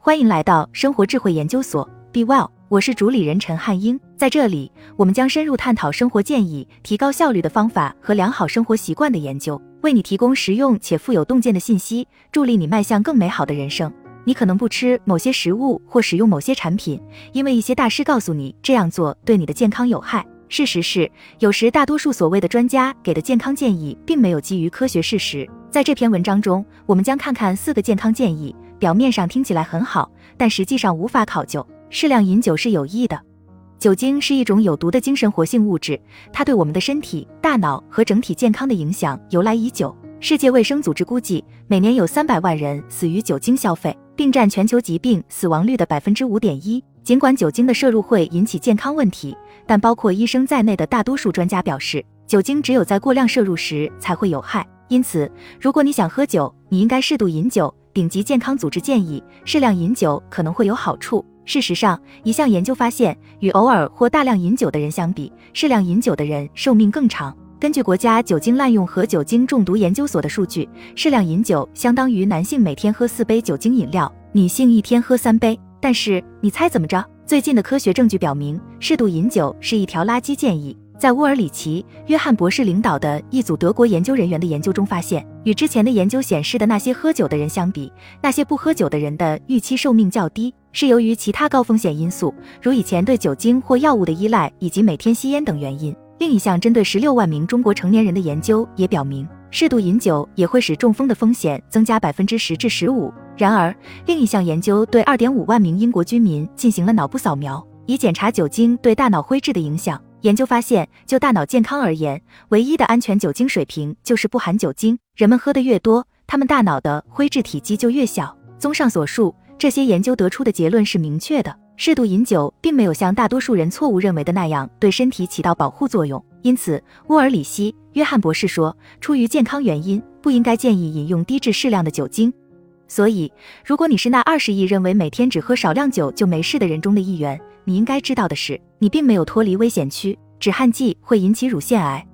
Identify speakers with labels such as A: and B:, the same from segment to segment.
A: 欢迎来到生活智慧研究所，Be Well，我是主理人陈汉英。在这里，我们将深入探讨生活建议、提高效率的方法和良好生活习惯的研究，为你提供实用且富有洞见的信息，助力你迈向更美好的人生。你可能不吃某些食物或使用某些产品，因为一些大师告诉你这样做对你的健康有害。事实是，有时大多数所谓的专家给的健康建议，并没有基于科学事实。在这篇文章中，我们将看看四个健康建议。表面上听起来很好，但实际上无法考究。适量饮酒是有益的。酒精是一种有毒的精神活性物质，它对我们的身体、大脑和整体健康的影响由来已久。世界卫生组织估计，每年有三百万人死于酒精消费，并占全球疾病死亡率的百分之五点一。尽管酒精的摄入会引起健康问题，但包括医生在内的大多数专家表示，酒精只有在过量摄入时才会有害。因此，如果你想喝酒，你应该适度饮酒。顶级健康组织建议适量饮酒可能会有好处。事实上，一项研究发现，与偶尔或大量饮酒的人相比，适量饮酒的人寿命更长。根据国家酒精滥用和酒精中毒研究所的数据，适量饮酒相当于男性每天喝四杯酒精饮料，女性一天喝三杯。但是，你猜怎么着？最近的科学证据表明，适度饮酒是一条垃圾建议。在乌尔里奇·约翰博士领导的一组德国研究人员的研究中发现，与之前的研究显示的那些喝酒的人相比，那些不喝酒的人的预期寿命较低，是由于其他高风险因素，如以前对酒精或药物的依赖以及每天吸烟等原因。另一项针对十六万名中国成年人的研究也表明，适度饮酒也会使中风的风险增加百分之十至十五。然而，另一项研究对二点五万名英国居民进行了脑部扫描，以检查酒精对大脑灰质的影响。研究发现，就大脑健康而言，唯一的安全酒精水平就是不含酒精。人们喝得越多，他们大脑的灰质体积就越小。综上所述，这些研究得出的结论是明确的：适度饮酒并没有像大多数人错误认为的那样对身体起到保护作用。因此，乌尔里希·约翰博士说，出于健康原因，不应该建议饮用低至适量的酒精。所以，如果你是那二十亿认为每天只喝少量酒就没事的人中的一员，你应该知道的是，你并没有脱离危险区。止汗剂会引起乳腺癌。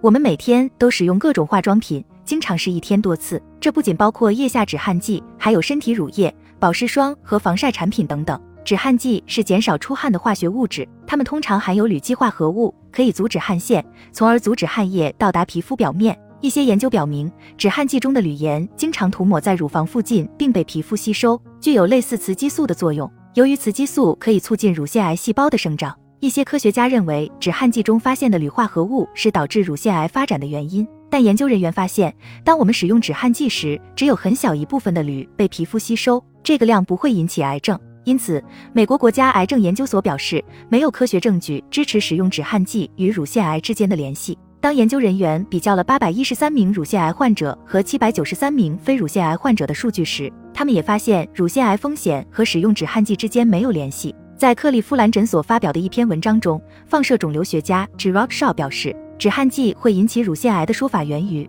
A: 我们每天都使用各种化妆品，经常是一天多次。这不仅包括腋下止汗剂，还有身体乳液、保湿霜和防晒产品等等。止汗剂是减少出汗的化学物质，它们通常含有铝基化合物，可以阻止汗腺，从而阻止汗液到达皮肤表面。一些研究表明，止汗剂中的铝盐经常涂抹在乳房附近，并被皮肤吸收，具有类似雌激素的作用。由于雌激素可以促进乳腺癌细胞的生长，一些科学家认为止汗剂中发现的铝化合物是导致乳腺癌发展的原因。但研究人员发现，当我们使用止汗剂时，只有很小一部分的铝被皮肤吸收，这个量不会引起癌症。因此，美国国家癌症研究所表示，没有科学证据支持使用止汗剂与乳腺癌之间的联系。当研究人员比较了八百一十三名乳腺癌患者和七百九十三名非乳腺癌患者的数据时，他们也发现乳腺癌风险和使用止汗剂之间没有联系。在克利夫兰诊所发表的一篇文章中，放射肿瘤学家 g r o k Shaw 表示，止汗剂会引起乳腺癌的说法源于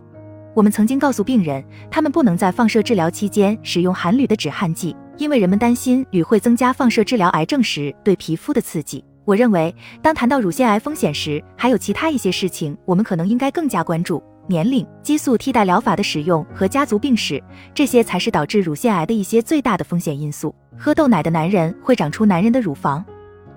A: 我们曾经告诉病人，他们不能在放射治疗期间使用含铝的止汗剂，因为人们担心铝会增加放射治疗癌症时对皮肤的刺激。我认为，当谈到乳腺癌风险时，还有其他一些事情，我们可能应该更加关注：年龄、激素替代疗法的使用和家族病史，这些才是导致乳腺癌的一些最大的风险因素。喝豆奶的男人会长出男人的乳房。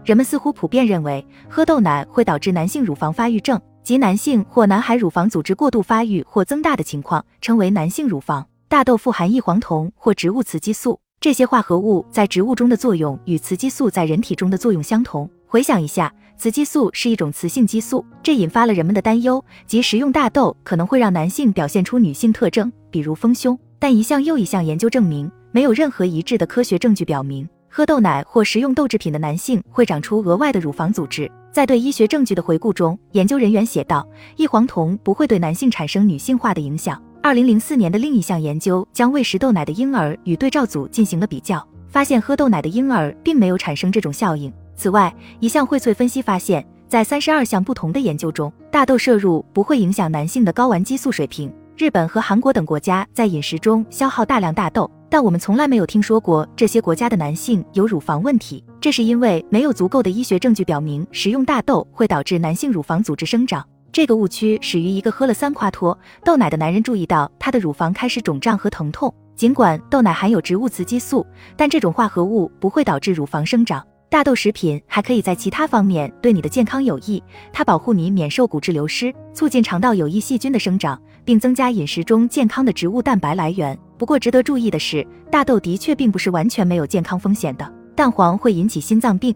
A: 人们似乎普遍认为，喝豆奶会导致男性乳房发育症，即男性或男孩乳房组织过度发育或增大的情况，称为男性乳房。大豆富含异黄酮或植物雌激素，这些化合物在植物中的作用与雌激素在人体中的作用相同。回想一下，雌激素是一种雌性激素，这引发了人们的担忧，即食用大豆可能会让男性表现出女性特征，比如丰胸。但一项又一项研究证明，没有任何一致的科学证据表明喝豆奶或食用豆制品的男性会长出额外的乳房组织。在对医学证据的回顾中，研究人员写道，异黄酮不会对男性产生女性化的影响。二零零四年的另一项研究将喂食豆奶的婴儿与对照组进行了比较，发现喝豆奶的婴儿并没有产生这种效应。此外，一项荟萃分析发现，在三十二项不同的研究中，大豆摄入不会影响男性的睾丸激素水平。日本和韩国等国家在饮食中消耗大量大豆，但我们从来没有听说过这些国家的男性有乳房问题。这是因为没有足够的医学证据表明食用大豆会导致男性乳房组织生长。这个误区始于一个喝了三夸脱豆奶的男人注意到他的乳房开始肿胀和疼痛。尽管豆奶含有植物雌激素，但这种化合物不会导致乳房生长。大豆食品还可以在其他方面对你的健康有益，它保护你免受骨质流失，促进肠道有益细菌的生长，并增加饮食中健康的植物蛋白来源。不过，值得注意的是，大豆的确并不是完全没有健康风险的。蛋黄会引起心脏病。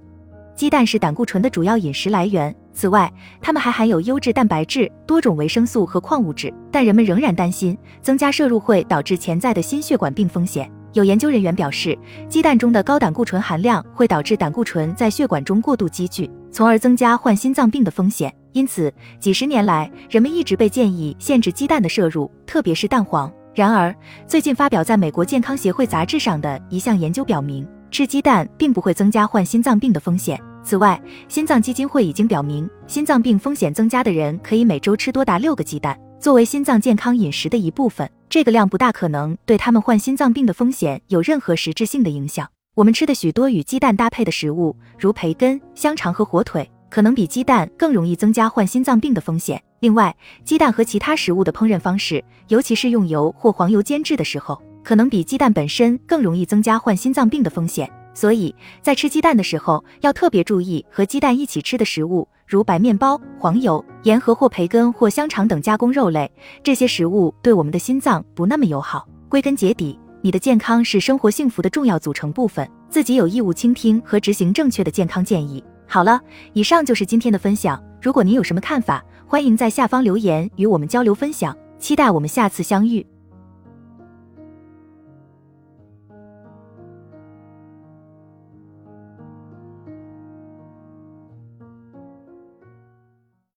A: 鸡蛋是胆固醇的主要饮食来源。此外，它们还含有优质蛋白质、多种维生素和矿物质。但人们仍然担心，增加摄入会导致潜在的心血管病风险。有研究人员表示，鸡蛋中的高胆固醇含量会导致胆固醇在血管中过度积聚，从而增加患心脏病的风险。因此，几十年来，人们一直被建议限制鸡蛋的摄入，特别是蛋黄。然而，最近发表在美国健康协会杂志上的一项研究表明，吃鸡蛋并不会增加患心脏病的风险。此外，心脏基金会已经表明，心脏病风险增加的人可以每周吃多达六个鸡蛋，作为心脏健康饮食的一部分。这个量不大可能对他们患心脏病的风险有任何实质性的影响。我们吃的许多与鸡蛋搭配的食物，如培根、香肠和火腿，可能比鸡蛋更容易增加患心脏病的风险。另外，鸡蛋和其他食物的烹饪方式，尤其是用油或黄油煎制的时候，可能比鸡蛋本身更容易增加患心脏病的风险。所以在吃鸡蛋的时候，要特别注意和鸡蛋一起吃的食物，如白面包、黄油、盐和或培根或香肠等加工肉类。这些食物对我们的心脏不那么友好。归根结底，你的健康是生活幸福的重要组成部分，自己有义务倾听和执行正确的健康建议。好了，以上就是今天的分享。如果您有什么看法，欢迎在下方留言与我们交流分享。期待我们下次相遇。